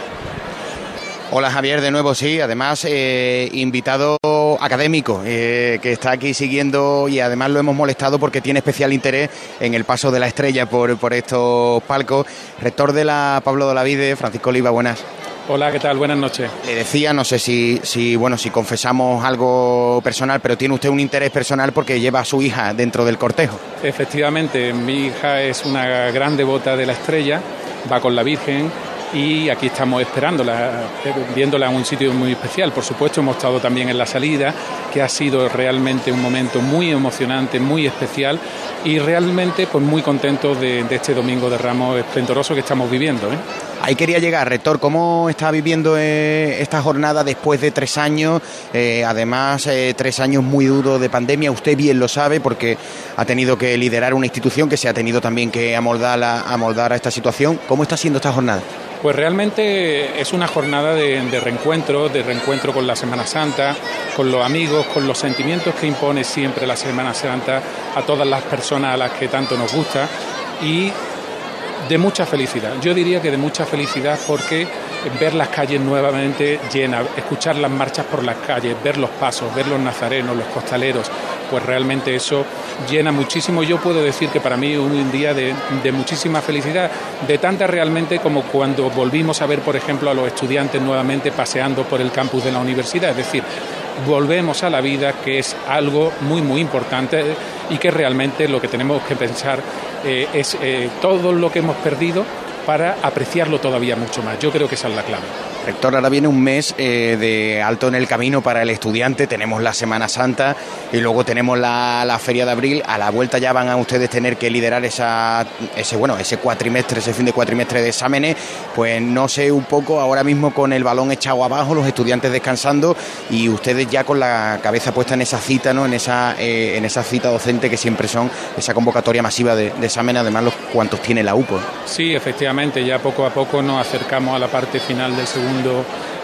Hola Javier, de nuevo sí, además eh, invitado académico eh, que está aquí siguiendo y además lo hemos molestado porque tiene especial interés en el paso de la estrella por, por estos palcos. Rector de la Pablo de la Vide, Francisco Oliva, buenas. Hola, ¿qué tal? Buenas noches. Le decía, no sé si, si, bueno, si confesamos algo personal, pero tiene usted un interés personal porque lleva a su hija dentro del cortejo. Efectivamente, mi hija es una gran devota de la estrella, va con la Virgen y aquí estamos esperándola, viéndola en un sitio muy especial. Por supuesto, hemos estado también en la salida, que ha sido realmente un momento muy emocionante, muy especial y realmente pues muy contento de, este domingo de Ramos esplendoroso que estamos viviendo. ¿eh? Ahí quería llegar, rector, ¿cómo está viviendo eh, esta jornada después de tres años? Eh, además, tres años muy duros de pandemia, usted bien lo sabe porque ha tenido que liderar una institución que se ha tenido también que amoldar a esta situación. ¿Cómo está siendo esta jornada? Pues realmente es una jornada de, reencuentro, de reencuentro con la Semana Santa, con los amigos, con los sentimientos que impone siempre la Semana Santa a todas las personas a las que tanto nos gusta y de mucha felicidad. Yo diría que de mucha felicidad porque ver las calles nuevamente llenas, escuchar las marchas por las calles, ver los pasos, ver los nazarenos, los costaleros, pues realmente eso llena muchísimo. Yo puedo decir que para mí es un día de, muchísima felicidad, de tanta realmente como cuando volvimos a ver, por ejemplo, a los estudiantes nuevamente paseando por el campus de la universidad. Es decir, volvemos a la vida, que es algo muy, muy importante y que realmente lo que tenemos que pensar eh, es eh, todo lo que hemos perdido para apreciarlo todavía mucho más. Yo creo que esa es la clave. Rector, ahora viene un mes eh, de alto en el camino para el estudiante, tenemos la Semana Santa y luego tenemos la, Feria de Abril. A la vuelta ya van a ustedes tener que liderar esa, ese, bueno, ese cuatrimestre, ese fin de cuatrimestre de exámenes. Pues no sé un poco, ahora mismo con el balón echado abajo, los estudiantes descansando y ustedes ya con la cabeza puesta en esa cita, ¿no? en, esa, eh, en esa cita docente que siempre son esa convocatoria masiva de, de exámenes, además los cuantos tiene la UPO. Sí, efectivamente, ya poco a poco nos acercamos a la parte final del segundo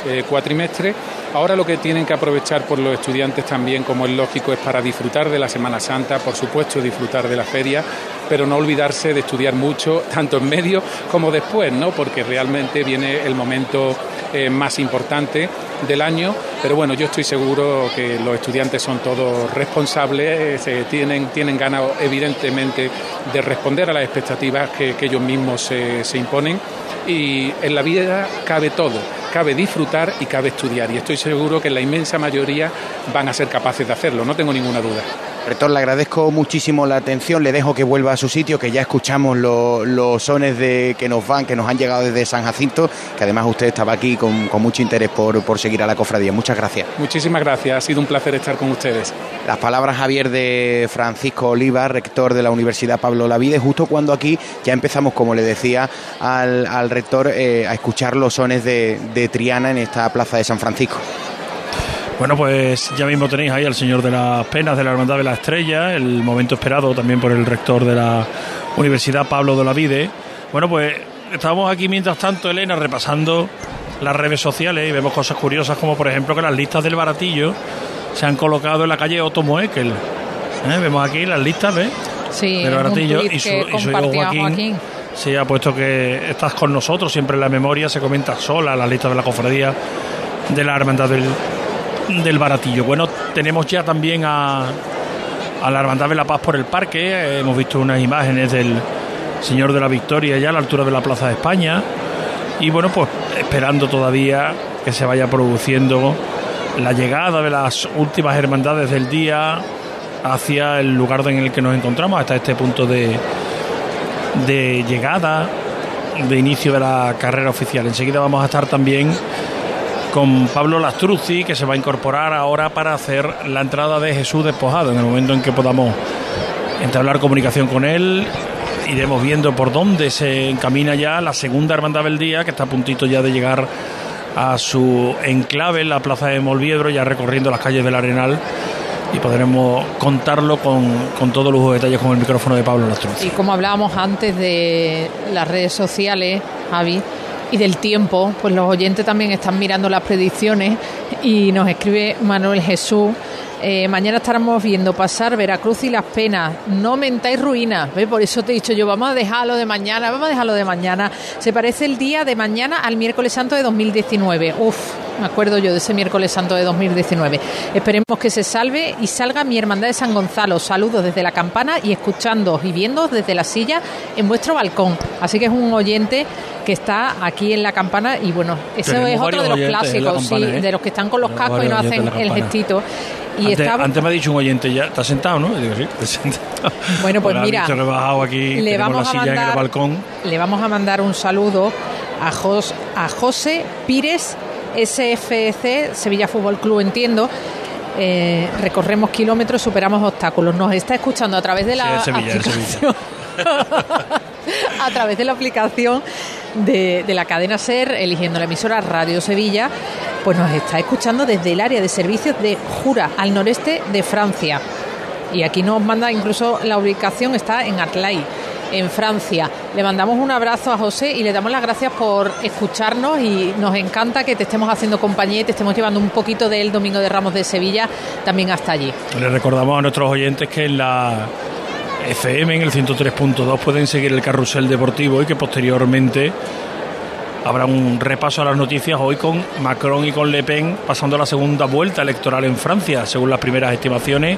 eh, cuatrimestre. Ahora lo que tienen que aprovechar por los estudiantes también, como es lógico, es para disfrutar de la Semana Santa, por supuesto disfrutar de la feria, pero no olvidarse de estudiar mucho, tanto en medio como después, ¿no? porque realmente viene el momento eh, más importante del año, pero bueno, yo estoy seguro que los estudiantes son todos responsables, eh, tienen, tienen ganas evidentemente de responder a las expectativas que, ellos mismos se imponen y en la vida cabe todo, cabe disfrutar y cabe estudiar y estoy seguro que la inmensa mayoría van a ser capaces de hacerlo, no tengo ninguna duda. Rector, le agradezco muchísimo la atención, le dejo que vuelva a su sitio, que ya escuchamos los, sones de, que nos van, que nos han llegado desde San Jacinto, que además usted estaba aquí con, mucho interés por, por, seguir a la cofradía. Muchas gracias. Muchísimas gracias, ha sido un placer estar con ustedes. Las palabras, Javier, de Francisco Oliva, rector de la Universidad Pablo Lavide, justo cuando aquí ya empezamos, como le decía al, rector, eh, a escuchar los sones de, de Triana en esta plaza de San Francisco. Bueno, pues ya mismo tenéis ahí al Señor de las Penas de la Hermandad de la Estrella, el momento esperado también por el rector de la Universidad, Pablo de la Vide. Bueno, pues estamos aquí mientras tanto, Elena, repasando las redes sociales y vemos cosas curiosas como por ejemplo que las listas del baratillo se han colocado en la calle Otto Moekel. ¿Eh? Vemos aquí las listas, ¿ves? Sí, del baratillo y su, y su hijo Joaquín, Sí, ha puesto que estás con nosotros, siempre en la memoria se comenta sola las listas de la cofradía de la Hermandad del, del Baratillo. Bueno, tenemos ya también a, a la Hermandad de la Paz por el parque. Hemos visto unas imágenes del Señor de la Victoria ya a la altura de la Plaza de España. Y bueno, pues esperando todavía que se vaya produciendo la llegada de las últimas hermandades del día hacia el lugar en el que nos encontramos, hasta este punto de, de llegada, de inicio de la carrera oficial. Enseguida vamos a estar también con Pablo Lastruzzi, que se va a incorporar ahora para hacer la entrada de Jesús despojado. En el momento en que podamos entablar comunicación con él, iremos viendo por dónde se encamina ya la segunda hermandad del día, que está a puntito ya de llegar a su enclave en la plaza de Molviedro, ya recorriendo las calles del Arenal. Y podremos contarlo con, con todo lujo de detalles con el micrófono de Pablo Lastruzzi. Y como hablábamos antes de las redes sociales, Javi, y del tiempo, pues los oyentes también están mirando las predicciones y nos escribe Manuel Jesús Eh, mañana estaremos viendo pasar Veracruz y Las Penas. No mentáis ruinas. ¿ves? Por eso te he dicho yo, vamos a dejarlo de mañana, vamos a dejarlo de mañana. Se parece el día de mañana al miércoles santo de 2019. Uf, me acuerdo yo de ese miércoles santo de 2019. Esperemos que se salve y salga mi hermandad de San Gonzalo. Saludos desde la campana y escuchando y viendo desde la silla en vuestro balcón. Así que es un oyente que está aquí en la campana y bueno, eso Tenemos es otro de los clásicos, sí, ¿eh? de los que están con los Tenemos cascos y no hacen el gestito. Y antes, estaba- antes me ha dicho un oyente, ya está sentado, ¿no? Y digo, sí, estoy sentado. Bueno, pues mira, aquí, le vamos la a silla en el mandar- balcón. Le vamos a mandar un saludo a, Jos- a José Pires, SFC, Sevilla Fútbol Club, entiendo. Eh, recorremos kilómetros, superamos obstáculos. Nos está escuchando a través de la Sí, es Sevilla, es aplicación. a través de la aplicación de, de la cadena SER, eligiendo la emisora Radio Sevilla, pues nos está escuchando desde el área de servicios de Jura, al noreste de Francia. Y aquí nos manda incluso la ubicación está en Arlay, en Francia. Le mandamos un abrazo a José y le damos las gracias por escucharnos y nos encanta que te estemos haciendo compañía y te estemos llevando un poquito del Domingo de Ramos de Sevilla también hasta allí. Le recordamos a nuestros oyentes que en la FM, en el 103.2, pueden seguir el carrusel deportivo y que posteriormente habrá un repaso a las noticias hoy con Macron y con Le Pen pasando la segunda vuelta electoral en Francia, según las primeras estimaciones.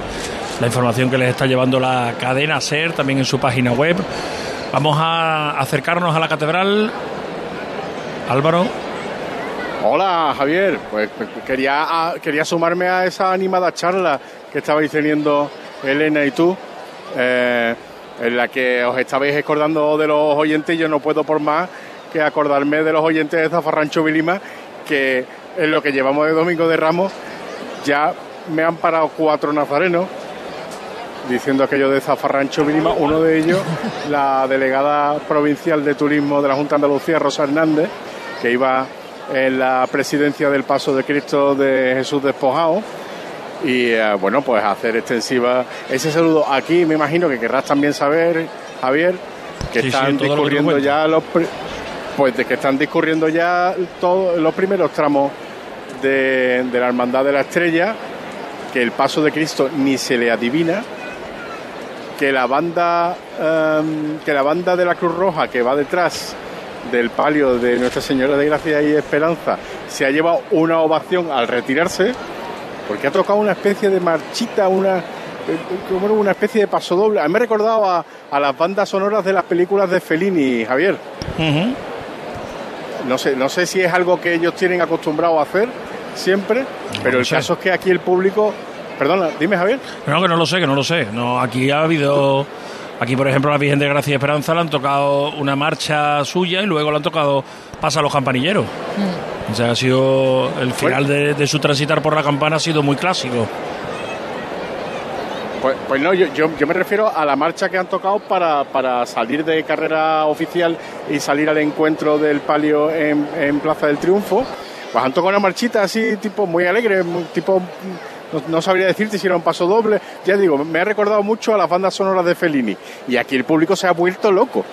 La información que les está llevando la cadena SER también en su página web. Vamos a acercarnos a la catedral. Álvaro. Hola Javier, pues pues, quería, ah, quería sumarme a esa animada charla que estabais teniendo Elena y tú, eh, en la que os estabais acordando de los oyentes yo no puedo por más que acordarme de los oyentes de Zafarrancho Vilima, que en lo que llevamos de Domingo de Ramos ya me han parado cuatro nazarenos diciendo aquello de Zafarrancho Vilima, uno de ellos la delegada provincial de turismo de la Junta de Andalucía, Rosa Hernández, que iba en la presidencia del Paso de Cristo de Jesús Despojado. Y eh, bueno, pues hacer extensiva ese saludo. Aquí me imagino que querrás también saber, Javier, que Sí, sí, están todo lo que tú discurriendo ya los pues de que están discurriendo ya todos los primeros tramos de, de la Hermandad de la Estrella, que el paso de Cristo ni se le adivina, que la banda em, que la banda de la Cruz Roja que va detrás del palio de Nuestra Señora de Gracia y Esperanza se ha llevado una ovación al retirarse porque ha tocado una especie de marchita, una eh, como una especie de paso doble. A mí me ha recordado a, a las bandas sonoras de las películas de Fellini, Javier. No sé, no sé si es algo que ellos tienen acostumbrado a hacer siempre, pero el sé. caso es que aquí el público, perdona, dime Javier. No, que no lo sé, que no lo sé. No, aquí ha habido. Aquí, por ejemplo, la Virgen de Gracia y Esperanza le han tocado una marcha suya y luego le han tocado Pasa a los campanilleros. O sea, ha sido. El final de, de su transitar por la campana ha sido muy clásico. Pues, pues no, yo, yo, yo me refiero a la marcha que han tocado para, para salir de carrera oficial y salir al encuentro del palio en, en Plaza del Triunfo. Pues han tocado una marchita así, tipo muy alegre, tipo. No, sabría decirte si era un paso doble. Ya digo, me ha recordado mucho a las bandas sonoras de Fellini. Y aquí el público se ha vuelto loco.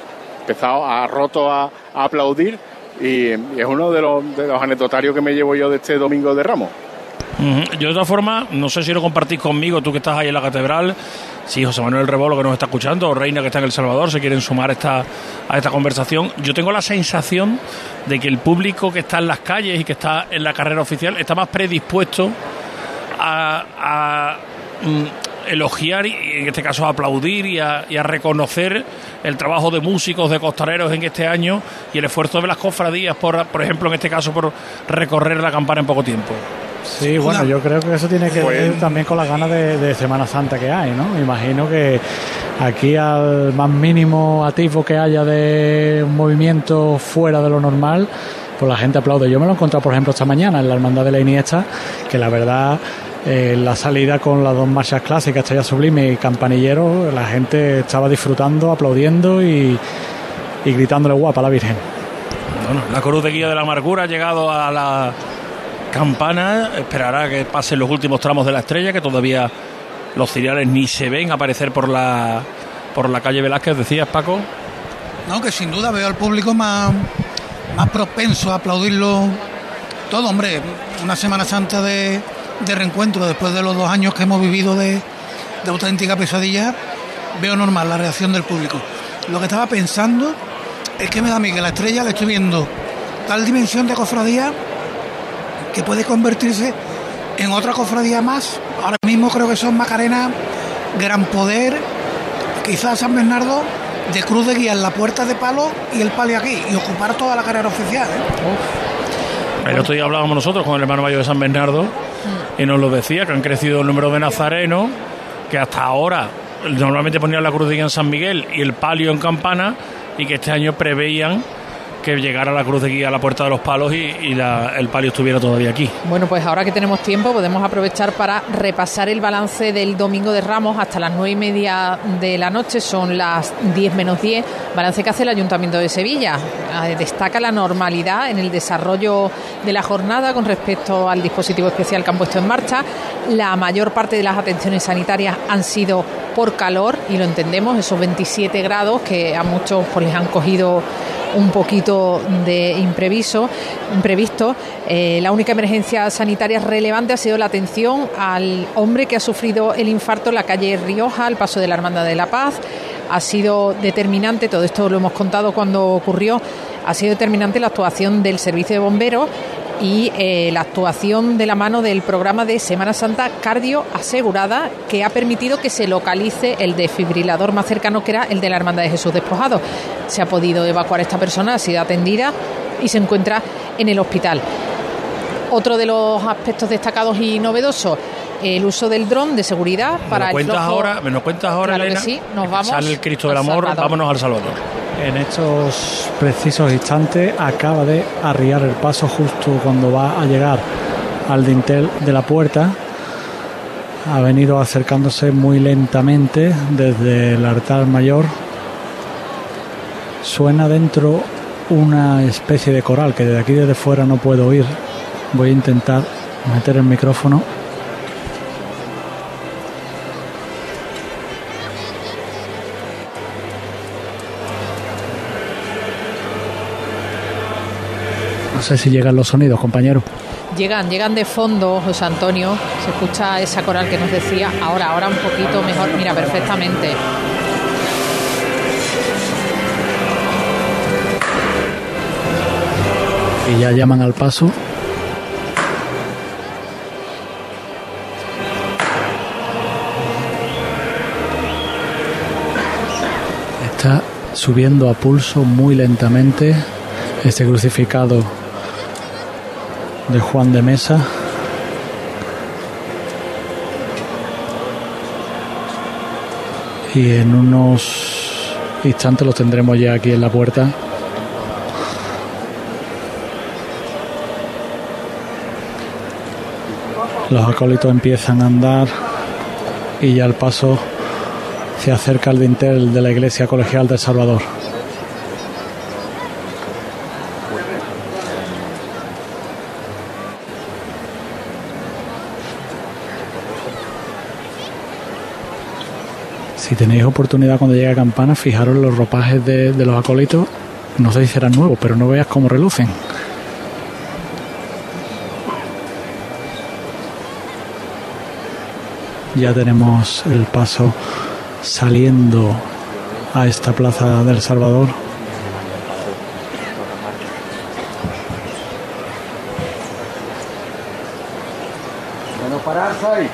Empezado a roto a, aplaudir. Y, es uno de los, de los anecdotarios que me llevo yo de este domingo de Ramos. Yo de otra forma, no sé si lo compartís conmigo, tú que estás ahí en la catedral, si José Manuel Rebolo que nos está escuchando, o Reina que está en El Salvador, se quieren sumar a esta conversación. Yo tengo la sensación de que el público que está en las calles y que está en la carrera oficial está más predispuesto a, a, mm, elogiar y en este caso a aplaudir y a, y a reconocer el trabajo de músicos, de costaleros en este año y el esfuerzo de las cofradías, por, por ejemplo, en este caso, por recorrer la campana en poco tiempo. Sí, bueno, yo creo que eso tiene que Pues- ver también con las ganas de, de Semana Santa que hay, ¿no? Imagino que aquí al más mínimo atisbo que haya de un movimiento fuera de lo normal, pues la gente aplaude. Yo me lo he encontrado, por ejemplo, esta mañana en la Hermandad de la Iniesta, que la verdad, eh, la salida con las dos marchas clásicas, Estrella Sublime y Campanillero, la gente estaba disfrutando, aplaudiendo y, y gritándole guapa a la Virgen. Bueno, la cruz de guía de la amargura ha llegado a la campana, esperará que pasen los últimos tramos de la estrella, que todavía los ciriales ni se ven aparecer por la por la calle Velázquez, decías Paco. No, que sin duda veo al público más, más propenso a aplaudirlo todo, hombre. Una Semana Santa de, de reencuentro después de los dos años que hemos vivido de, de auténtica pesadilla, veo normal la reacción del público. Lo que estaba pensando es que me da a mí que la estrella le estoy viendo tal dimensión de cofradía que puede convertirse en otra cofradía más. Ahora mismo creo que son Macarena, Gran Poder, quizás San Bernardo, de Cruz de Guía en la puerta de palo y el palio aquí, y ocupar toda la carrera oficial. ¿eh? El otro día hablábamos nosotros con el hermano mayor de San Bernardo y nos lo decía, que han crecido el número de nazarenos, que hasta ahora normalmente ponían la cruz de en San Miguel y el palio en Campana, y que este año preveían que llegara la cruz de guía a la puerta de los palos y, el palio estuviera todavía aquí. Bueno, pues ahora que tenemos tiempo podemos aprovechar para repasar el balance del Domingo de Ramos hasta las nueve y media de la noche, son las 10 menos 10, balance que hace el Ayuntamiento de Sevilla. Eh, Destaca la normalidad en el desarrollo de la jornada con respecto al dispositivo especial que han puesto en marcha. La mayor parte de las atenciones sanitarias han sido por calor y lo entendemos, esos 27 grados que a muchos pues, les han cogido un poquito de impreviso, imprevisto. Eh, la única emergencia sanitaria relevante ha sido la atención al hombre que ha sufrido el infarto en la calle Rioja, al paso de la Hermandad de la Paz. Ha sido determinante, todo esto lo hemos contado cuando ocurrió, ha sido determinante la actuación del servicio de bomberos y eh, la actuación de la mano del programa de Semana Santa Cardio Asegurada que ha permitido que se localice el desfibrilador más cercano que era el de la Hermandad de Jesús Despojado. Se ha podido evacuar a esta persona, ha sido atendida y se encuentra en el hospital. Otro de los aspectos destacados y novedosos, el uso del dron de seguridad ¿Me para el cuentas flujo- ahora? ¿Me lo cuentas ahora, Claro que Elena? sí, nos vamos Sale el Cristo del Amor, Salvador. vámonos al Salvador. En estos precisos instantes acaba de arriar el paso justo cuando va a llegar al dintel de la puerta. Ha venido acercándose muy lentamente desde el altar mayor. Suena dentro una especie de coral que desde aquí desde fuera no puedo oír. Voy a intentar meter el micrófono. Sé si llegan los sonidos, compañero. Llegan, llegan de fondo, José Antonio. Se escucha esa coral que nos decía. Ahora, ahora un poquito mejor. Mira, perfectamente. Y ya llaman al paso. Está subiendo a pulso muy lentamente este crucificado de Juan de Mesa. Y en unos instantes los tendremos ya aquí en la puerta. Los acólitos empiezan a andar y ya el paso se acerca al dintel de la iglesia colegial de Salvador. Si tenéis oportunidad cuando llegue a campana, fijaros los ropajes de, los acólitos. No sé si serán nuevos, pero no veas cómo relucen. Ya tenemos el paso saliendo a esta plaza del Salvador. Menos pararse ahí.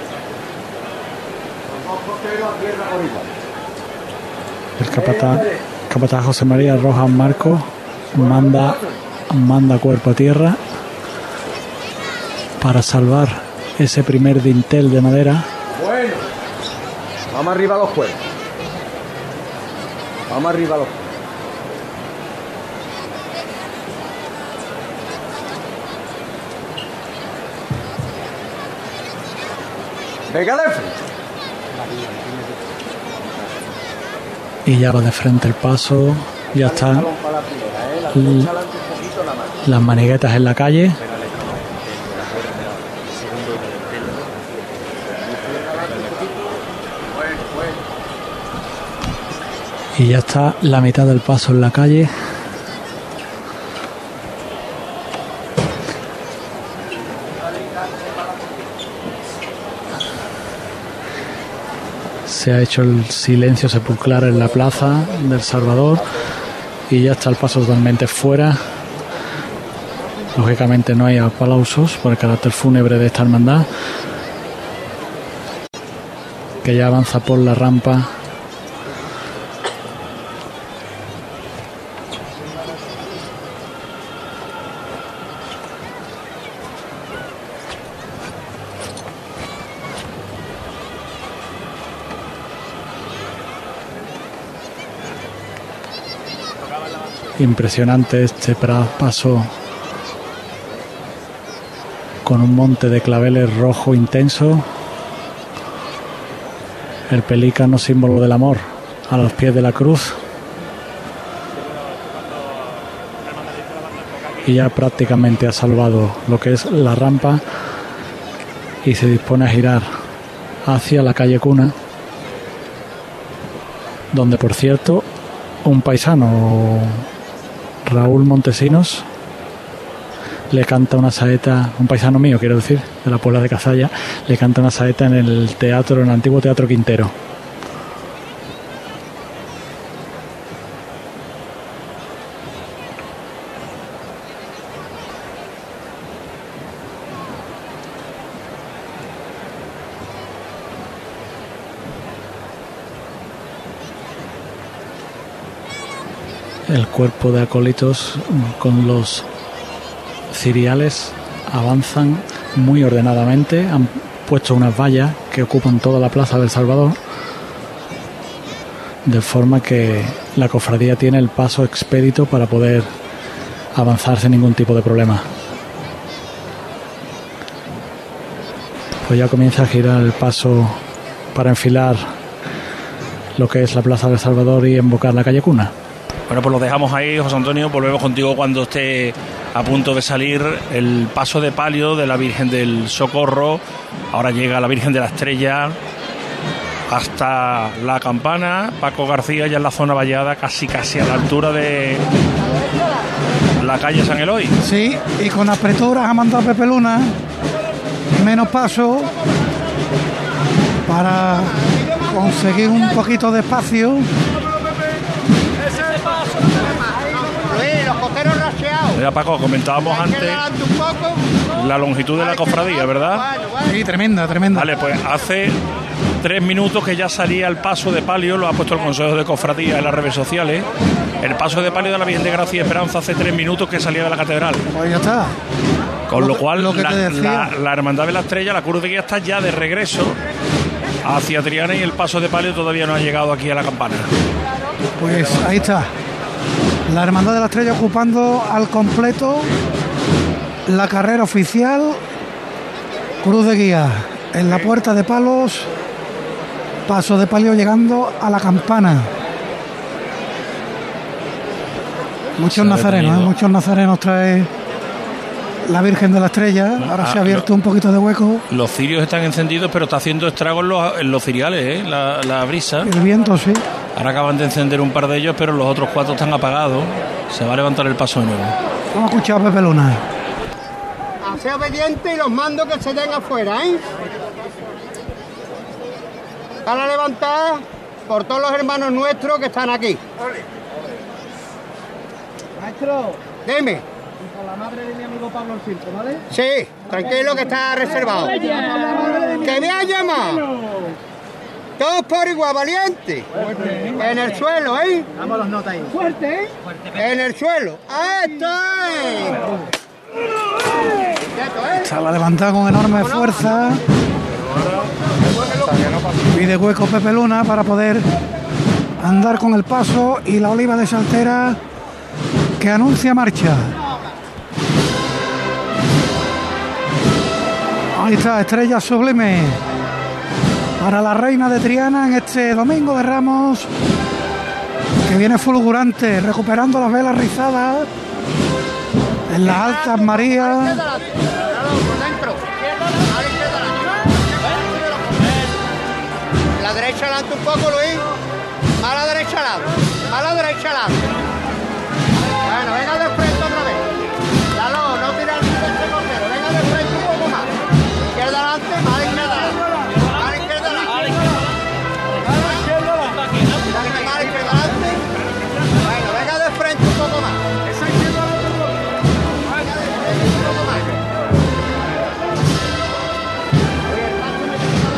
Los dos porteros a tierra por igual. El capataz, capataz José María Rojas Marcos manda, manda cuerpo a tierra para salvar ese primer dintel de madera. Bueno. Vamos arriba a los cuerpos. Vamos arriba a los cuerpos. Venga de va de frente el paso. Ya está las maniguetas en la calle. Y ya está la mitad del paso en la calle. Se ha hecho el silencio sepulcral en la plaza del Salvador y ya está el paso totalmente fuera. Lógicamente no hay aplausos por el carácter fúnebre de esta hermandad, que ya avanza por la rampa Impresionante este paso con un monte de claveles rojo intenso. El pelícano símbolo del amor a los pies de la cruz. Y ya prácticamente ha salvado lo que es la rampa y se dispone a girar hacia la calle Cuna, donde por cierto un paisano Raúl Montesinos le canta una saeta, un paisano mío quiero decir, de la Puebla de Cazalla, le canta una saeta en el teatro, en el antiguo Teatro Quintero. El cuerpo de acólitos con los ciriales avanzan muy ordenadamente. Han puesto unas vallas que ocupan toda la plaza del Salvador, de forma que la cofradía tiene el paso expedito para poder avanzar sin ningún tipo de problema. Pues ya comienza a girar el paso para enfilar lo que es la plaza del Salvador y embocar la calle Cuna. Bueno, pues lo dejamos ahí, José Antonio. Volvemos contigo cuando esté a punto de salir el paso de palio de la Virgen del Socorro. Ahora llega la Virgen de la Estrella hasta la campana. Paco García ya en la zona vallada, casi casi a la altura de la calle San Eloy. Sí, y con apreturas ha mandado Pepe Luna. Menos paso para conseguir un poquito de espacio. Mira, Paco, comentábamos antes la longitud de la cofradía, ¿verdad? Sí, tremenda, tremenda. Vale, pues hace tres minutos que ya salía el paso de palio, lo ha puesto el Consejo de Cofradía en las redes sociales. El paso de palio de la Virgen de Gracia y Esperanza hace tres minutos que salía de la catedral. Pues ya está. Con lo, cual, lo que la, te decía. la- la Hermandad de la Estrella, la Cruz de Guía está ya de regreso hacia Triana y el paso de palio todavía no ha llegado aquí a la campana. Pues ahí está. La Hermandad de la Estrella ocupando al completo la carrera oficial. Cruz de Guía en la puerta de palos. Paso de palio llegando a la campana. Muchos nazarenos. ¿eh? muchos nazarenos trae la Virgen de la Estrella. Ahora Ah, se ha abierto un poquito de hueco. Los cirios están encendidos, pero está haciendo estragos en los, en los ciriales, ¿eh? la, la brisa. El viento, sí. Ahora acaban de encender un par de ellos, pero los otros cuatro están apagados. Se va a levantar el paso de nuevo. Vamos a escuchar a Pepe Luna. A ser obediente y los mando que se den afuera, ¿eh? Para levantar por todos los hermanos nuestros que están aquí. Maestro, Dime. con la madre de mi amigo Pablo el Circo, ¿vale? Sí, tranquilo que está reservado. Que me ha llamado. Todos por igual, valiente. En el suelo, ¿eh? Vamos las notas ahí. Fuerte, ¿eh? En el suelo. Quieto, ¿eh? Se la levanta con enorme fuerza. Pide hueco Pepe Luna para poder andar con el paso y la oliva de Saltera que anuncia marcha. Ahí está, estrella sublime para la reina de Triana en este domingo de Ramos, que viene fulgurante, recuperando las velas rizadas en las altas Marías. La derecha adelante un poco, Luis. A la derecha adelante. A la derecha adelante.